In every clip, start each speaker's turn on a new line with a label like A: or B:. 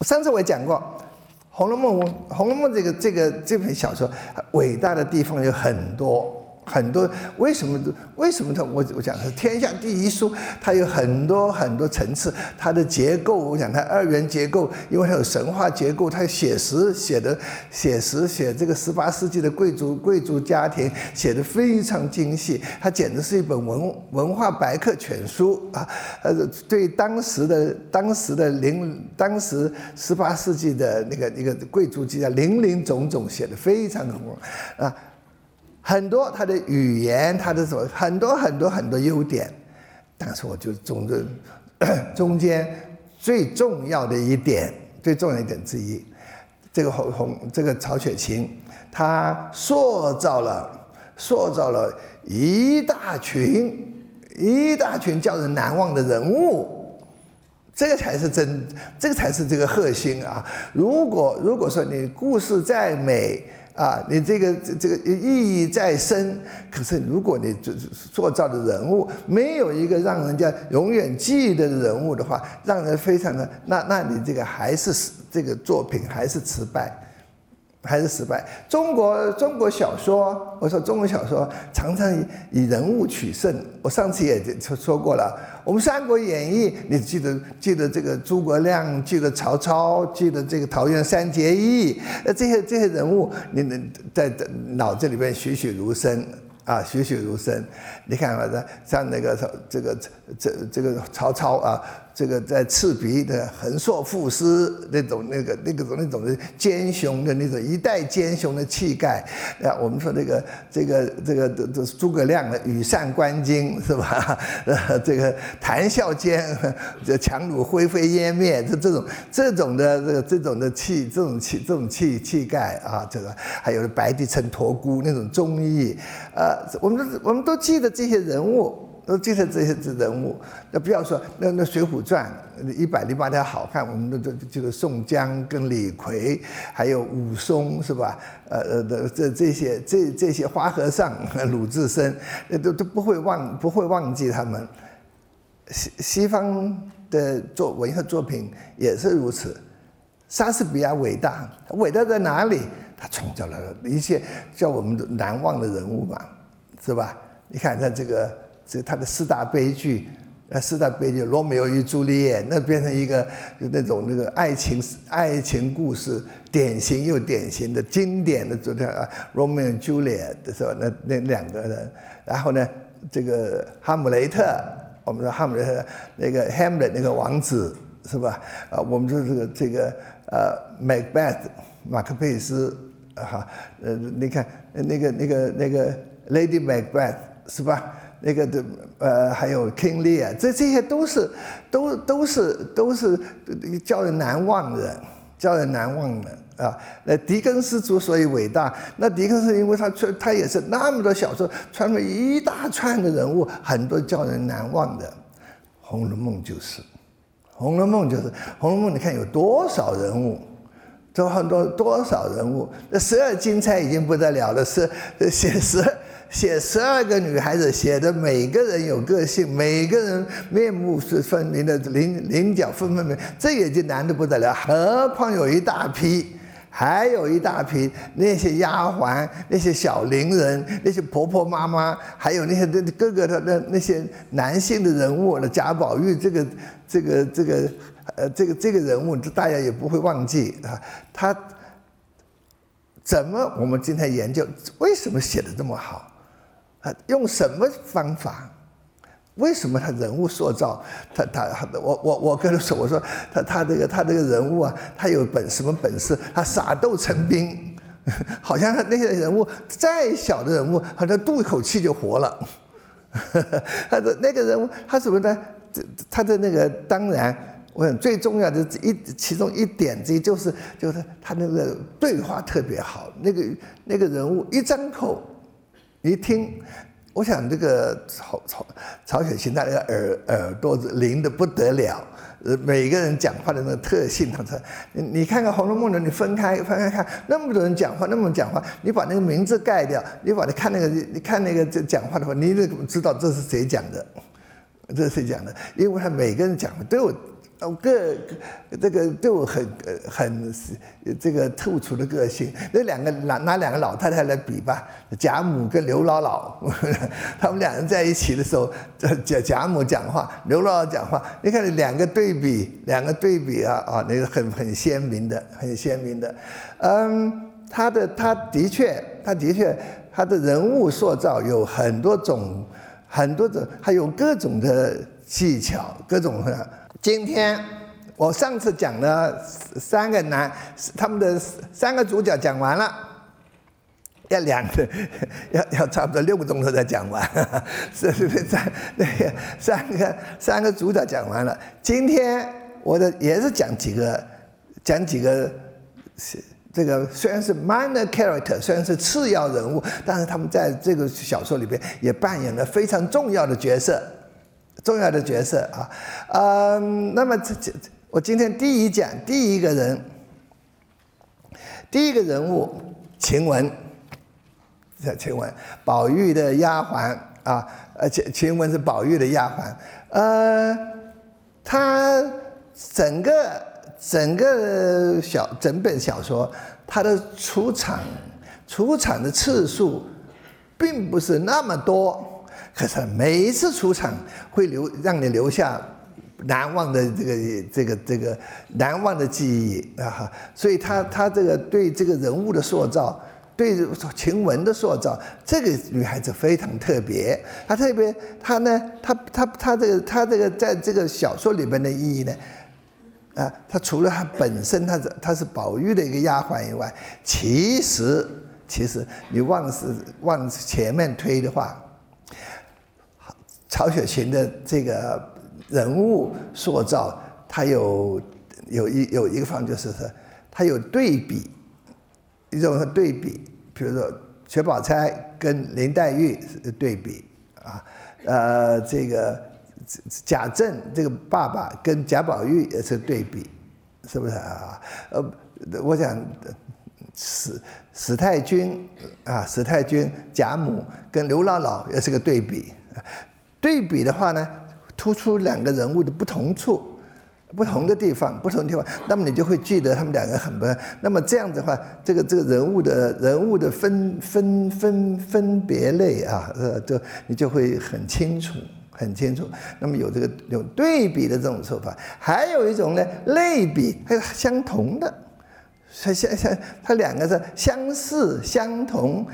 A: 上次我也讲过，《红楼梦》《红楼梦》这个这个这本小说伟大的地方有很多。很多为什么为什么它我我讲是天下第一书，它有很多很多层次，它的结构我讲它二元结构，因为它有神话结构，它写实写的写实写这个十八世纪的贵族贵族家庭写的非常精细，它简直是一本文文化百科全书啊！呃，对当时的当时的零当时十八世纪的那个一个贵族之家林林总总写的非常的啊。很多他的语言，他的什么很多很多很多优点，但是我就中中 中间最重要的一点，最重要一点之一，这个红红这个曹雪芹，他塑造了塑造了一大群一大群叫人难忘的人物，这个才是真，这个才是这个核心啊！如果如果说你故事再美，啊，你这个这个意义在深，可是如果你做塑造的人物没有一个让人家永远记得的人物的话，让人非常的那那你这个还是这个作品还是失败。还是失败。中国中国小说，我说中国小说常常以以人物取胜。我上次也说说过了，我们《三国演义》，你记得记得这个诸葛亮，记得曹操，记得这个桃园三结义，呃，这些这些人物，你能在脑子里面栩栩如生。啊，栩栩如生。你看啊，像那个这个这这个曹操啊，这个在赤壁的横槊赋诗那种那个那个种那种的奸雄的那种一代奸雄的气概啊，我们说这个这个这个这这诸葛亮的羽扇纶巾是吧？呃，这个谈笑间这强弩灰飞烟灭，这这种这种的这个这种的气，这种气这种气气概啊，这个还有白帝城托孤那种忠义，呃。我们都我们都记得这些人物，都记得这些人物。那不要说那那《水浒传》一百零八条好汉，我们都都记得宋江跟李逵，还有武松是吧？呃呃的这这些这这些花和尚鲁智深，都都不会忘不会忘记他们。西西方的作文学作品也是如此。莎士比亚伟大，伟大在哪里？他创造了一些叫我们难忘的人物嘛。是吧？你看他这个，这他的四大悲剧，呃，四大悲剧《罗密欧与朱丽叶》，那变成一个那种那个爱情爱情故事，典型又典型的经典的这个《罗密欧与朱丽叶》的时候，那那两个人，然后呢，这个哈姆雷特，我们说哈姆雷特那个 Hamlet 那个王子是吧？啊，我们说这个这个呃，Macbeth 马克佩斯，哈，呃，你看那个那个那个。Lady Macbeth 是吧？那个的呃，还有 King Lear，这这些都是都都是都是叫人难忘的，叫人难忘的啊。那狄更斯之所以伟大，那狄更斯因为他穿他也是那么多小说，穿了一大串的人物，很多叫人难忘的。《红楼梦》就是，《红楼梦》就是，《红楼梦》你看有多少人物，都很多多少人物，那十二金钗已经不得了了，是写十二。写十二个女孩子，写的每个人有个性，每个人面目是分明的，棱棱角分分明，这也就难得不得了。何况有一大批，还有一大批那些丫鬟、那些小伶人、那些婆婆妈妈，还有那些那各个的那那些男性的人物，那贾宝玉这个这个这个呃这个这个人物，这大家也不会忘记啊。他怎么我们今天研究为什么写的这么好？啊，用什么方法？为什么他人物塑造？他他我我我跟他说，我说他他这个他这个人物啊，他有本什么本事？他傻豆成兵，好像他那些人物再小的人物，好像吐一口气就活了。他的那个人物，他什么呢？这他的那个当然，我想最重要的一其中一点之一就是就是他那个对话特别好，那个那个人物一张口。一听，我想这个曹曹曹雪芹他那个耳耳朵灵的不得了，呃，每个人讲话的那个特性，他说，你你看看《红楼梦》的，你分开分开看，那么多人讲话，那么讲话，你把那个名字盖掉，你把它看那个，你看那个这讲话的话，你怎么知道这是谁讲的？这是谁讲的？因为他每个人讲的都有，哦个这个都有很很这个突出的个性。那两个拿拿两个老太太来比吧，贾母跟刘姥姥，他们两人在一起的时候，贾贾母讲话，刘姥姥讲话，你看两个对比，两个对比啊啊，那个很很鲜明的，很鲜明的。嗯，他的他的确，他的确，他的人物塑造有很多种，很多种，还有各种的技巧，各种的。今天我上次讲了三个男，他们的三个主角讲完了，要两个，要要差不多六个钟头才讲完，是是是三那个三个三个主角讲完了。今天我的也是讲几个，讲几个是这个虽然是 minor character，虽然是次要人物，但是他们在这个小说里边也扮演了非常重要的角色。重要的角色啊，嗯，那么这这我今天第一讲第一个人，第一个人物晴雯，这晴雯，宝玉的丫鬟啊，而且晴雯是宝玉的丫鬟，呃，她整个整个小整本小说，他的出场出场的次数并不是那么多。可是每一次出场会留让你留下难忘的这个这个这个难忘的记忆啊！所以他他这个对这个人物的塑造，对晴雯的塑造，这个女孩子非常特别。她特别，她呢，她她她这个她这个在这个小说里边的意义呢，啊，她除了她本身她是她是宝玉的一个丫鬟以外，其实其实你往是往前面推的话。曹雪芹的这个人物塑造，他有有一有一个方就是说，他有对比，一种对比，比如说薛宝钗跟林黛玉对比啊，呃，这个贾政这个爸爸跟贾宝玉也是对比，是不是啊？呃，我想史史太君啊，史太君贾母跟刘姥姥也是个对比。对比的话呢，突出两个人物的不同处、不同的地方、不同地方，那么你就会记得他们两个很不。那么这样子的话，这个这个人物的人物的分分分分别类啊，呃，就你就会很清楚、很清楚。那么有这个有对比的这种说法，还有一种呢，类比，还有相同的，相相相，它两个是相似、相同。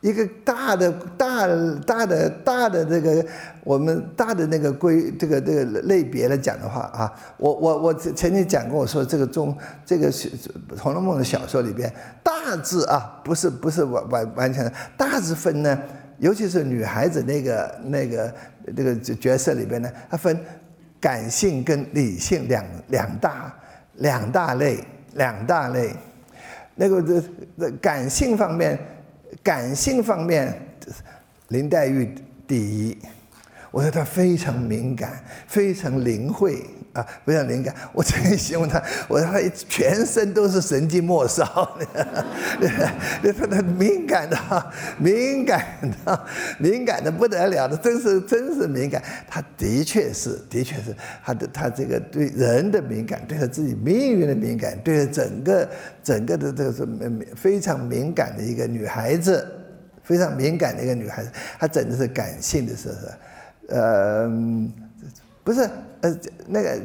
A: 一个大的、大、大的、大的这个，我们大的那个规，这个这个类别来讲的话啊，我我我曾经讲过，我说这个中这个《红楼梦》的小说里边，大致啊，不是不是完完完全，大致分呢，尤其是女孩子那个那个这个角色里边呢，它分感性跟理性两两大两大类两大类，那个这这感性方面。感性方面，林黛玉第一。我说她非常敏感，非常灵慧啊，非常灵感。我曾经形容她，我说她全身都是神经末梢，那她的敏感的，敏感的，敏感的不得了的，真是真是敏感。她的确是，的确是，她的她这个对人的敏感，对她自己命运的敏感，对整个整个的这个是非常敏感的一个女孩子，非常敏感的一个女孩子，她整的是感性的，是不是？呃，不是，呃，那个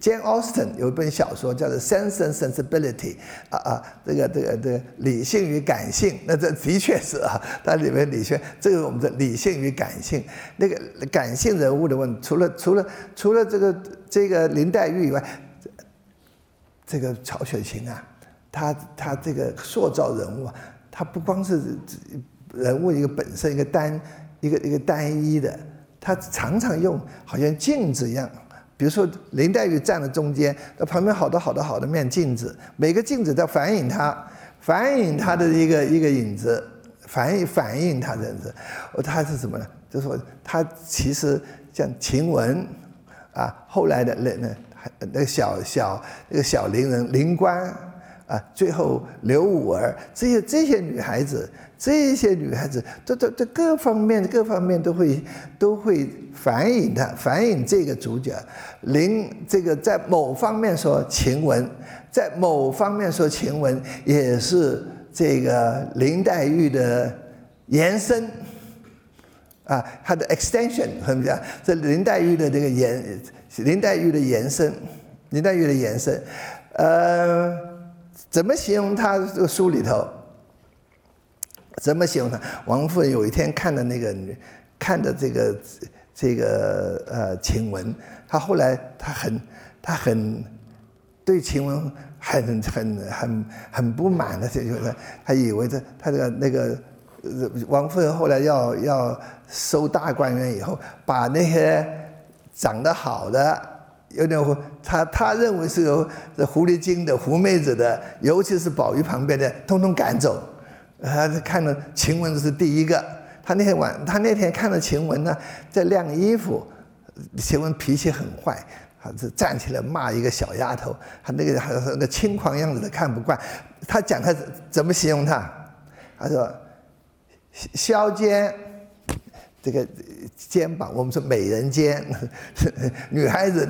A: Jane Austen 有一本小说叫做《Sense and Sensibility》，啊啊，这个这个这个理性与感性，那这的确是啊，它里面理性，这个我们的理性与感性，那个感性人物的问，除了除了除了这个这个林黛玉以外，这个曹雪芹啊，他他这个塑造人物啊，他不光是人物一个本身一个单一个一个单一的。他常常用好像镜子一样，比如说林黛玉站在中间，那旁边好多好多好多面镜子，每个镜子都反映她，反映她的一个一个影子，反映反映她的影子。哦，他是什么呢？就是说他其实像晴雯啊，后来的那那那个小小那个小伶人灵官啊，最后刘五儿这些这些女孩子。这些女孩子，都都都各方面各方面都会都会反映的，反映这个主角林这个在某方面说晴雯，在某方面说晴雯也是这个林黛玉的延伸啊，它的 extension 怎么讲？这林黛玉的这个延林黛玉的延伸，林黛玉的延伸，呃，怎么形容她这个书里头？怎么形容他？王夫人有一天看的那个女，看的这个这个呃晴雯，她后来她很她很对晴雯很很很很不满的，就是她以为这她这个那个王夫人后来要要收大观园以后，把那些长得好的有点她她认为是有狐狸精的狐妹子的，尤其是宝玉旁边的，通通赶走。他看了晴雯是第一个，他那天晚，他那天看到晴雯呢，在晾衣服，晴雯脾气很坏，他就站起来骂一个小丫头，他那个还那个轻狂样子的看不惯，他讲他怎么形容他，他说，削尖。这个肩膀，我们说美人肩，女孩子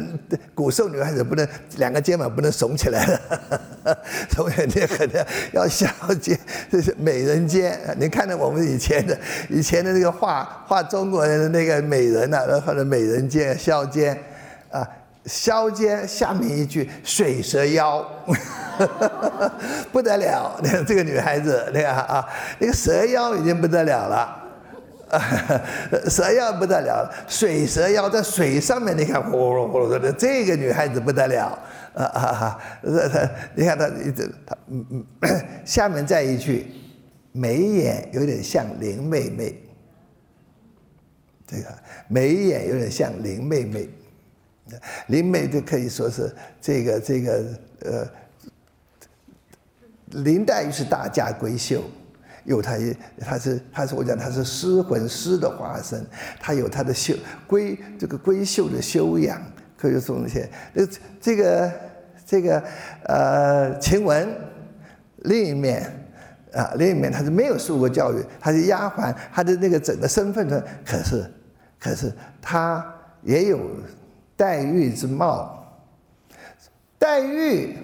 A: 古时候女孩子不能两个肩膀不能耸起来的，所以你可能要削肩，这是美人肩。你看到我们以前的以前的那个画画中国人的那个美人呐，或者美人肩削肩啊，削肩下面一句水蛇腰，不得了，这个女孩子，你看啊，那个蛇腰已经不得了了。啊 蛇妖不得了，水蛇妖在水上面，你看呼噜呼噜的，这个女孩子不得了，啊啊啊！你看她一直她嗯嗯，下面再一句，眉眼有点像林妹妹，这个眉眼有点像林妹妹，林妹就可以说是这个这个呃，林黛玉是大家闺秀。有他一，他是，他是我讲他是诗魂诗的化身，他有他的秀闺这个闺秀的修养，可以说那些，呃，这个这个呃晴雯，另一面啊，另一面他是没有受过教育，他是丫鬟，他的那个整个身份呢，可是可是他也有黛玉之貌，黛玉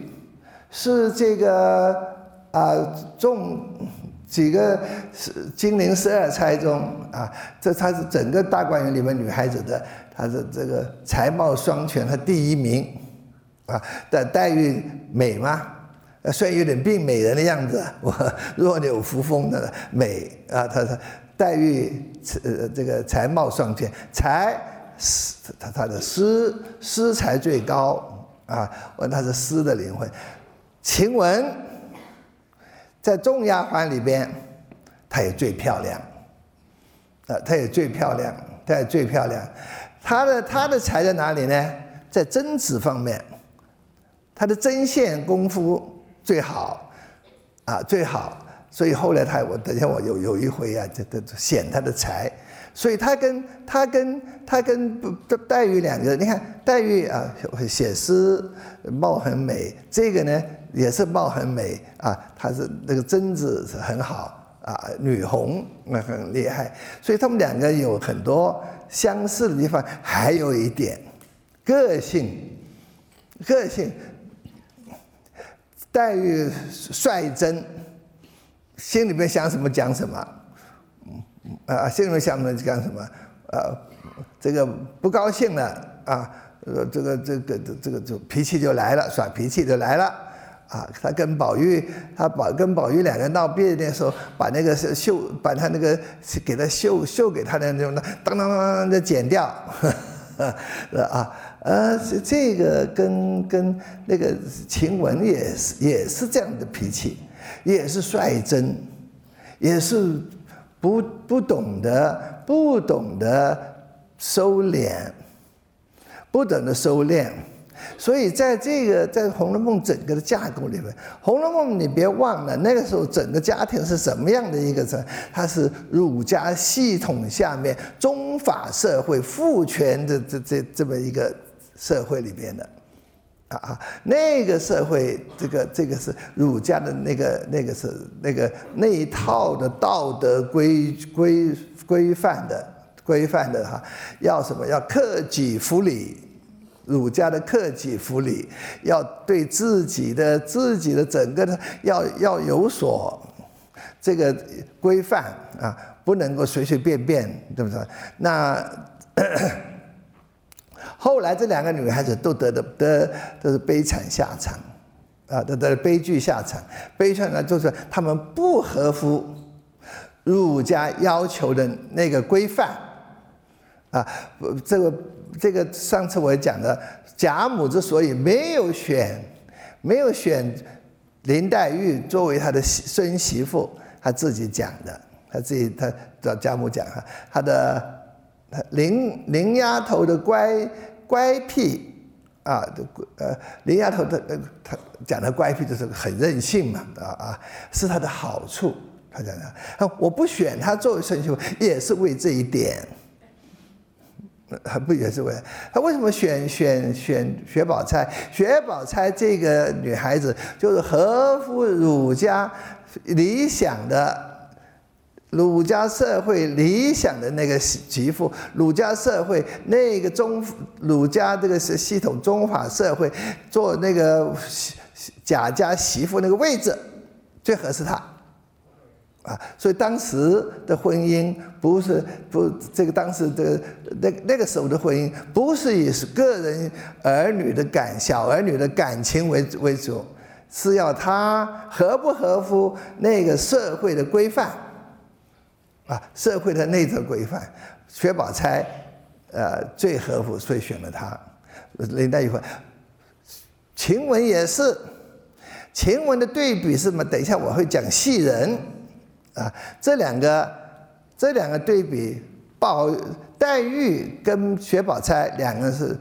A: 是这个啊众。几个是金陵十二钗中啊，这她是整个大观园里面女孩子的，她是这个才貌双全，她第一名啊。但黛玉美吗？虽然有点病美人的样子，我弱柳扶风的美啊。她她黛玉呃这个才貌双全，才诗她她的诗诗才最高啊，问她是诗的灵魂，晴雯。在众丫鬟里边，她也最漂亮，啊，她也最漂亮，她也最漂亮。她的她的才在哪里呢？在针指方面，她的针线功夫最好，啊，最好。所以后来她，我等下我有有一回啊，这这显她的才。所以她跟她跟她跟黛玉两个，你看黛玉啊，写诗貌很美，这个呢。也是貌很美啊，她是那个贞子是很好啊，女红那很厉害，所以他们两个有很多相似的地方，还有一点个性，个性。黛玉率真，心里面想什么讲什么，嗯啊，心里面想什么讲什么，呃，这个不高兴了啊，呃，这个这个这个这个就脾气就来了，耍脾气就来了。啊，他跟宝玉，他宝跟宝玉两个闹别扭的时候，把那个绣，把他那个给他绣绣给他的那种的，当当当当的剪掉，啊，呃，这这个跟跟那个晴雯也是也是这样的脾气，也是率真，也是不不懂得不懂得收敛，不懂得收敛。所以在这个在《红楼梦》整个的架构里面，《红楼梦》你别忘了，那个时候整个家庭是什么样的一个？它是儒家系统下面宗法社会父权的这这这么一个社会里边的，啊啊，那个社会，这个这个是儒家的那个那个是那个那一套的道德规规规范的规范的哈，要什么？要克己复礼。儒家的克己复礼，要对自己的自己的整个的要要有所这个规范啊，不能够随随便便，对不对？那 后来这两个女孩子都得的得都是悲惨下场啊，都得了悲剧下场。悲剧呢，就是他们不合乎儒家要求的那个规范啊，这个。这个上次我讲的，贾母之所以没有选，没有选林黛玉作为她的孙媳妇，她自己讲的，她自己她找贾母讲哈，她的林林丫头的乖乖僻啊，呃林丫头的呃她讲的乖僻就是很任性嘛啊啊，是她的好处，她讲的，我不选她作为孙媳妇也是为这一点。还不也是为他为什么选选选薛宝钗？薛宝钗这个女孩子就是合乎儒家理想的，儒家社会理想的那个媳妇，儒家社会那个中儒家这个是系统中法社会做那个贾家媳妇那个位置最合适她。啊，所以当时的婚姻不是不这个当时的那那个时候的婚姻不是以个人儿女的感小儿女的感情为为主，是要他合不合乎那个社会的规范，啊，社会的内则规范。薛宝钗，呃，最合乎，所以选了他。林黛玉，晴雯也是，晴雯的对比是什么？等一下我会讲戏人。啊，这两个，这两个对比，宝黛玉跟薛宝钗两个是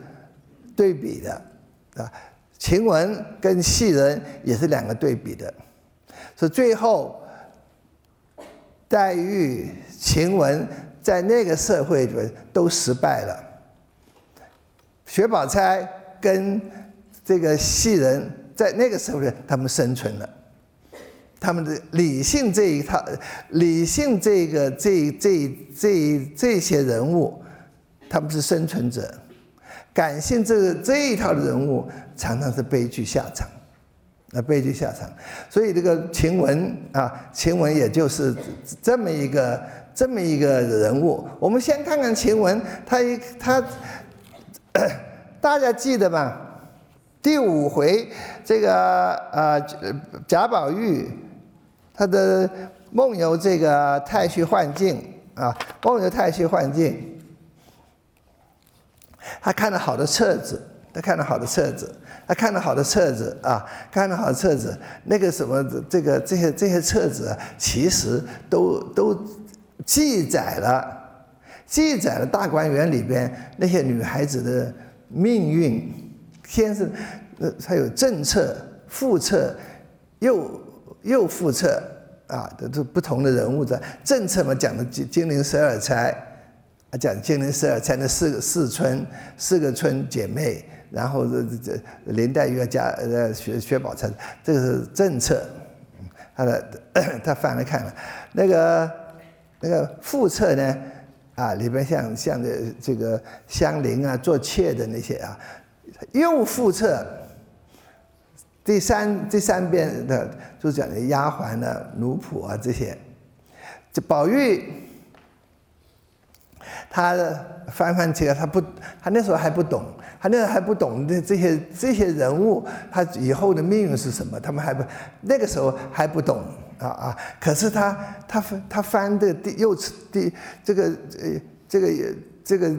A: 对比的，啊，晴雯跟袭人也是两个对比的，是最后，黛玉、晴雯在那个社会里都失败了，薛宝钗跟这个袭人在那个社会他们生存了。他们的理性这一套，理性这个这这这这些人物，他们是生存者；感性这这一套的人物，常常是悲剧下场，那悲剧下场。所以这个晴雯啊，晴雯也就是这么一个这么一个人物。我们先看看晴雯，她一她，大家记得吗？第五回这个呃贾宝玉。他的梦游这个太虚幻境啊，梦游太虚幻境，他看了好多册子，他看了好多册子，他看了好多册子啊，看了好多册子，那个什么这个这些这些册子，其实都都记载了，记载了大观园里边那些女孩子的命运，天生呃还有正册、副册，又。又复册啊，都是不同的人物的政策嘛，讲的金陵十二钗，啊，讲金陵十二钗的四个四春四个春姐妹，然后这这林黛玉加呃薛薛宝钗，这个是政策，他的他翻来看了，那个那个副册呢，啊里边像像这这个香菱啊做妾的那些啊，又复册。第三第三遍的就讲的丫鬟啊、奴仆啊这些，这宝玉，他翻翻起来，他不，他那时候还不懂，他那时候还不懂这这些这些人物，他以后的命运是什么，他们还不那个时候还不懂啊啊！可是他他翻他翻的第右侧第这个呃这个这个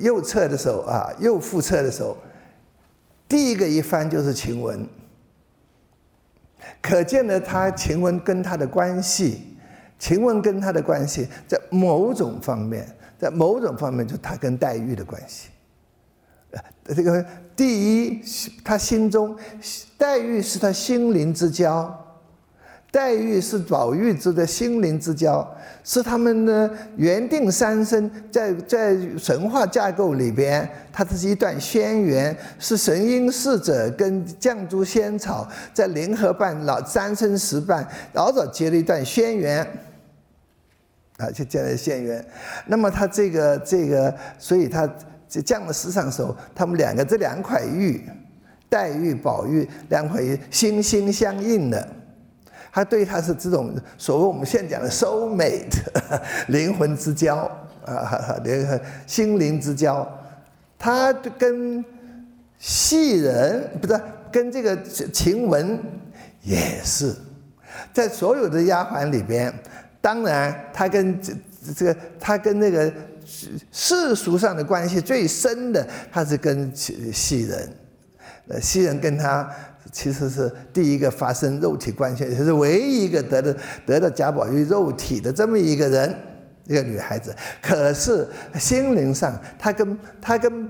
A: 右侧的时候啊，右副侧的时候，第一个一翻就是晴雯。可见呢，他晴雯跟他的关系，晴雯跟他的关系，在某种方面，在某种方面，就他跟黛玉的关系。呃，这个第一，他心中黛玉是他心灵之交，黛玉是宝玉之的心灵之交，是他们的缘定三生，在在神话架构里边，它这是一段轩辕，是神瑛侍者跟绛珠仙草在联合办老三生石办，老早结了一段轩辕，啊，就结了仙缘。那么他这个这个，所以他降了世上时候，他们两个这两块玉，黛玉、宝玉两块玉心心相印的。他对他是这种所谓我们现在讲的 soul mate 灵魂之交啊，灵魂心灵之交，他跟戏人不是跟这个晴雯也是在所有的丫鬟里边，当然他跟这这个他跟那个世俗上的关系最深的，他是跟戏人，呃，戏人跟他。其实是第一个发生肉体关系，也是唯一一个得的得到贾宝玉肉体的这么一个人，一个女孩子。可是心灵上，她跟她跟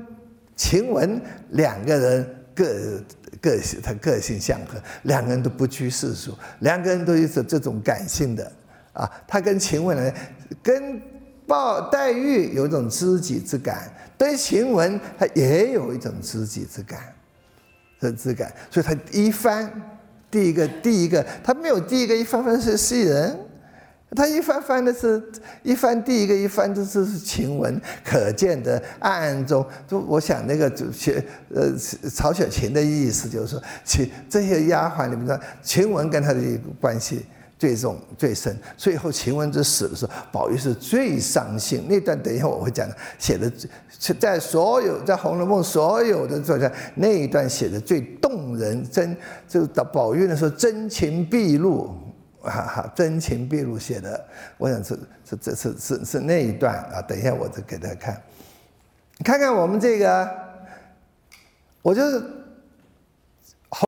A: 晴雯两个人个个性，她个性相合，两个人都不拘世俗，两个人都有这种感性的啊。她跟晴雯呢，跟鲍黛玉有一种知己之感，对晴雯她也有一种知己之感。的质感，所以他一翻，第一个第一个，他没有第一个一翻翻是戏人，他一翻翻的是一翻第一个一翻就是是晴雯，可见的暗暗中，就我想那个就写呃曹雪芹的意思就是说，其这些丫鬟里面的晴雯跟他的关系。最重最深，最后晴雯之死的时候，宝玉是最伤心。那段等一下我会讲，写的在所有在《红楼梦》所有的作家那一段写的最动人，真就是到宝玉的时候真情毕露，哈哈，真情毕露写的，我想是是这是是是那一段啊。等一下我再给大家看，看看我们这个，我就是。